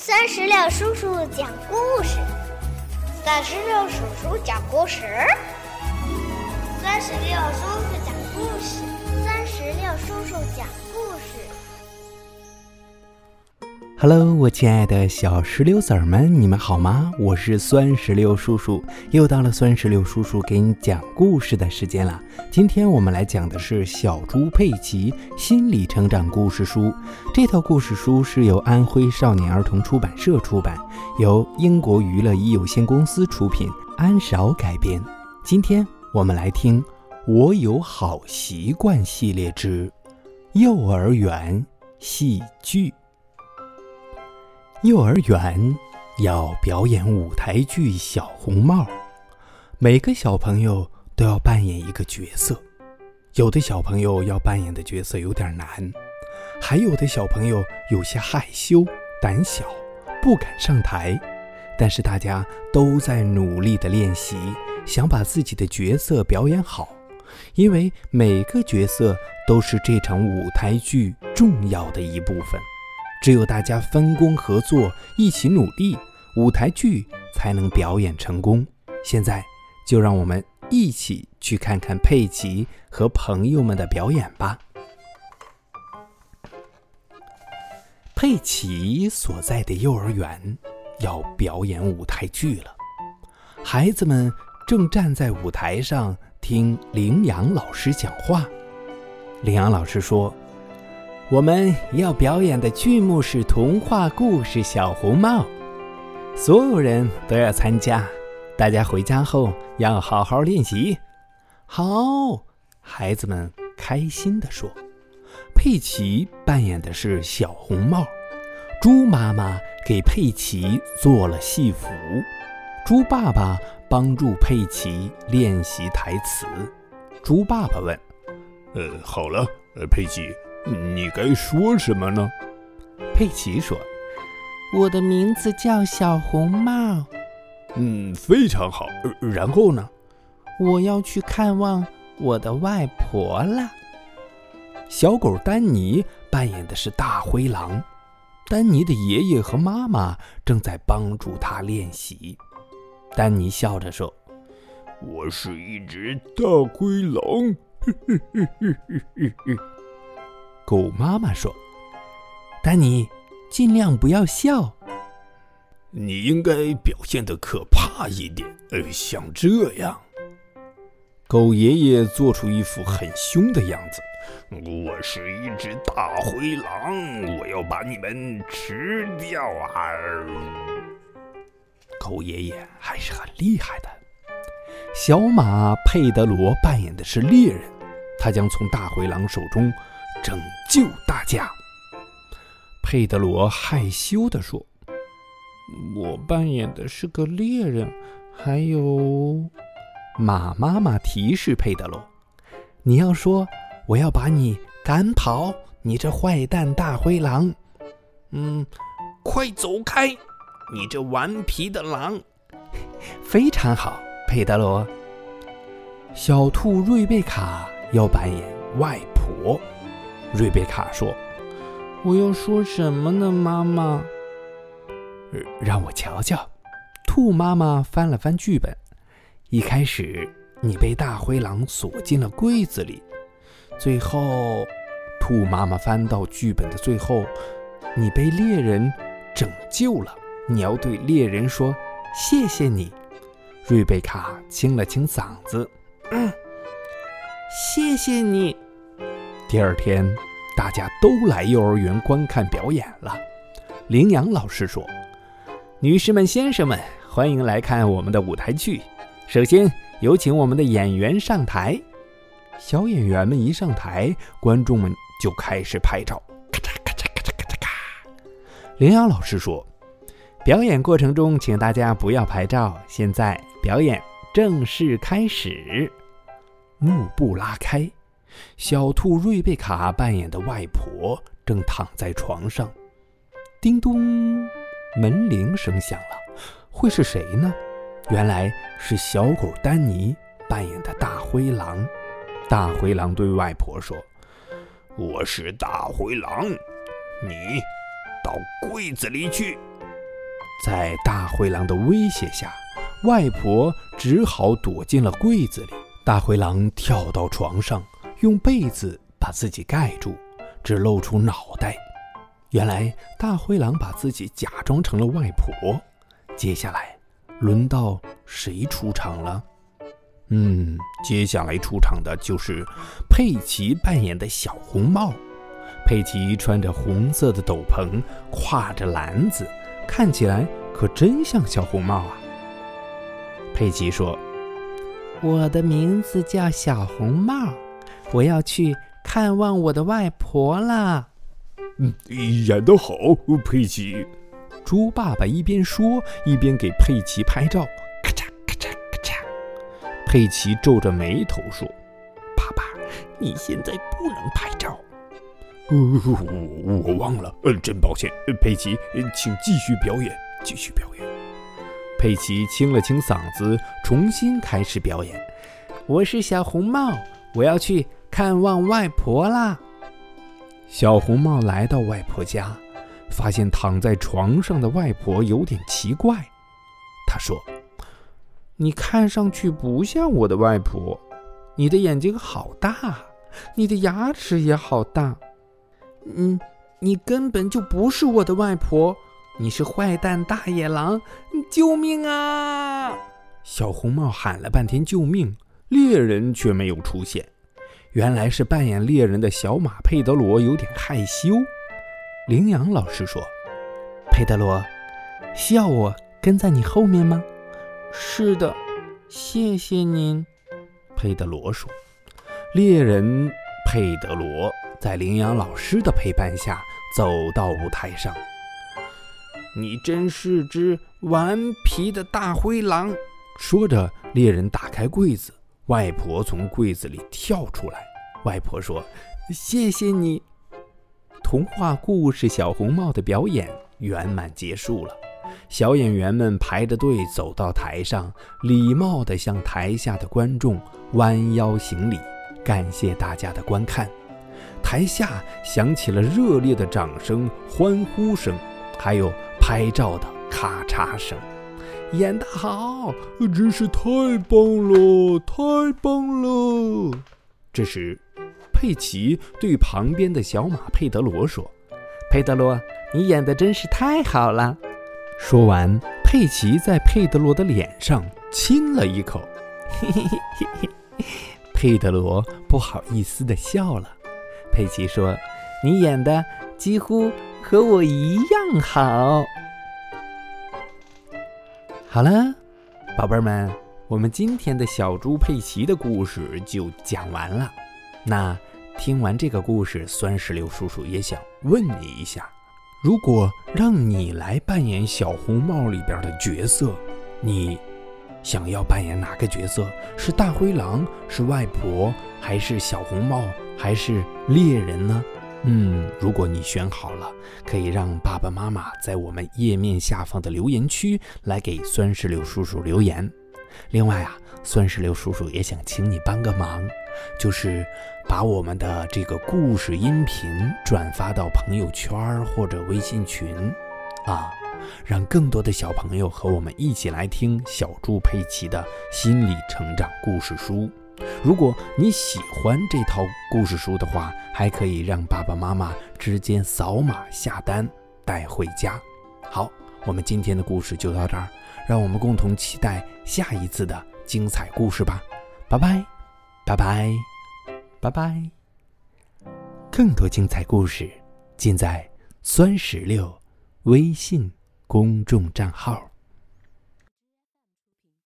三十六叔叔讲故事，三十六叔叔讲故事，三十六叔叔讲故事，三十六叔叔讲故事。Hello，我亲爱的小石榴籽儿们，你们好吗？我是酸石榴叔叔，又到了酸石榴叔叔给你讲故事的时间了。今天我们来讲的是《小猪佩奇心理成长故事书》。这套故事书是由安徽少年儿童出版社出版，由英国娱乐一有限公司出品，安少改编。今天我们来听《我有好习惯》系列之幼儿园戏剧。幼儿园要表演舞台剧《小红帽》，每个小朋友都要扮演一个角色。有的小朋友要扮演的角色有点难，还有的小朋友有些害羞、胆小，不敢上台。但是大家都在努力的练习，想把自己的角色表演好，因为每个角色都是这场舞台剧重要的一部分。只有大家分工合作，一起努力，舞台剧才能表演成功。现在，就让我们一起去看看佩奇和朋友们的表演吧。佩奇所在的幼儿园要表演舞台剧了，孩子们正站在舞台上听羚羊老师讲话。羚羊老师说。我们要表演的剧目是童话故事《小红帽》，所有人都要参加。大家回家后要好好练习。好，孩子们开心地说。佩奇扮演的是小红帽，猪妈妈给佩奇做了戏服，猪爸爸帮助佩奇练习台词。猪爸爸问：“呃，好了，呃，佩奇。”你该说什么呢？佩奇说：“我的名字叫小红帽。”嗯，非常好。然后呢？我要去看望我的外婆了。小狗丹尼扮演的是大灰狼，丹尼的爷爷和妈妈正在帮助他练习。丹尼笑着说：“我是一只大灰狼。”狗妈妈说：“丹尼，尽量不要笑。你应该表现的可怕一点，呃，像这样。”狗爷爷做出一副很凶的样子：“我是一只大灰狼，我要把你们吃掉啊！”狗爷爷还是很厉害的。小马佩德罗扮演的是猎人，他将从大灰狼手中。拯救大家，佩德罗害羞地说：“我扮演的是个猎人。”还有，马妈妈提示佩德罗：“你要说我要把你赶跑，你这坏蛋大灰狼！嗯，快走开，你这顽皮的狼！” 非常好，佩德罗。小兔瑞贝卡要扮演外婆。瑞贝卡说：“我要说什么呢，妈妈？让我瞧瞧。”兔妈妈翻了翻剧本。一开始，你被大灰狼锁进了柜子里。最后，兔妈妈翻到剧本的最后，你被猎人拯救了。你要对猎人说：“谢谢你。”瑞贝卡清了清嗓子：“嗯，谢谢你。”第二天，大家都来幼儿园观看表演了。羚羊老师说：“女士们、先生们，欢迎来看我们的舞台剧。首先有请我们的演员上台。”小演员们一上台，观众们就开始拍照，咔嚓咔嚓咔嚓咔嚓咔。羚羊老师说：“表演过程中，请大家不要拍照。现在表演正式开始。”幕布拉开。小兔瑞贝卡扮演的外婆正躺在床上，叮咚，门铃声响了，会是谁呢？原来是小狗丹尼扮演的大灰狼。大灰狼对外婆说：“我是大灰狼，你到柜子里去。”在大灰狼的威胁下，外婆只好躲进了柜子里。大灰狼跳到床上，用被子把自己盖住，只露出脑袋。原来大灰狼把自己假装成了外婆。接下来，轮到谁出场了？嗯，接下来出场的就是佩奇扮演的小红帽。佩奇穿着红色的斗篷，挎着篮子，看起来可真像小红帽啊。佩奇说：“我的名字叫小红帽，我要去看望我的外婆啦。”嗯，演得好，佩奇。猪爸爸一边说，一边给佩奇拍照。咔嚓咔嚓咔嚓。佩奇皱着眉头说：“爸爸，你现在不能拍照。”我我忘了，呃，真抱歉。佩奇，请继续表演，继续表演。佩奇清了清嗓子，重新开始表演。我是小红帽，我要去看望外婆啦。小红帽来到外婆家，发现躺在床上的外婆有点奇怪。他说：“你看上去不像我的外婆，你的眼睛好大，你的牙齿也好大。嗯，你根本就不是我的外婆，你是坏蛋大野狼！救命啊！”小红帽喊了半天救命，猎人却没有出现。原来是扮演猎人的小马佩德罗有点害羞。羚羊老师说：“佩德罗，需要我跟在你后面吗？”“是的，谢谢您。”佩德罗说。猎人佩德罗在羚羊老师的陪伴下走到舞台上。“你真是只顽皮的大灰狼！”说着，猎人打开柜子。外婆从柜子里跳出来，外婆说：“谢谢你。”童话故事《小红帽》的表演圆满结束了，小演员们排着队走到台上，礼貌地向台下的观众弯腰行礼，感谢大家的观看。台下响起了热烈的掌声、欢呼声，还有拍照的咔嚓声。演得好，真是太棒了，太棒了！这时，佩奇对旁边的小马佩德罗说：“佩德罗，你演的真是太好了。”说完，佩奇在佩德罗的脸上亲了一口。嘿嘿嘿嘿嘿，佩德罗不好意思地笑了。佩奇说：“你演的几乎和我一样好。”好了，宝贝儿们，我们今天的小猪佩奇的故事就讲完了。那听完这个故事，酸石榴叔叔也想问你一下：如果让你来扮演小红帽里边的角色，你想要扮演哪个角色？是大灰狼，是外婆，还是小红帽，还是猎人呢？嗯，如果你选好了，可以让爸爸妈妈在我们页面下方的留言区来给酸石榴叔叔留言。另外啊，酸石榴叔叔也想请你帮个忙，就是把我们的这个故事音频转发到朋友圈或者微信群，啊，让更多的小朋友和我们一起来听小猪佩奇的心理成长故事书。如果你喜欢这套故事书的话，还可以让爸爸妈妈直接扫码下单带回家。好，我们今天的故事就到这儿，让我们共同期待下一次的精彩故事吧。拜拜，拜拜，拜拜。更多精彩故事尽在酸石榴微信公众账号。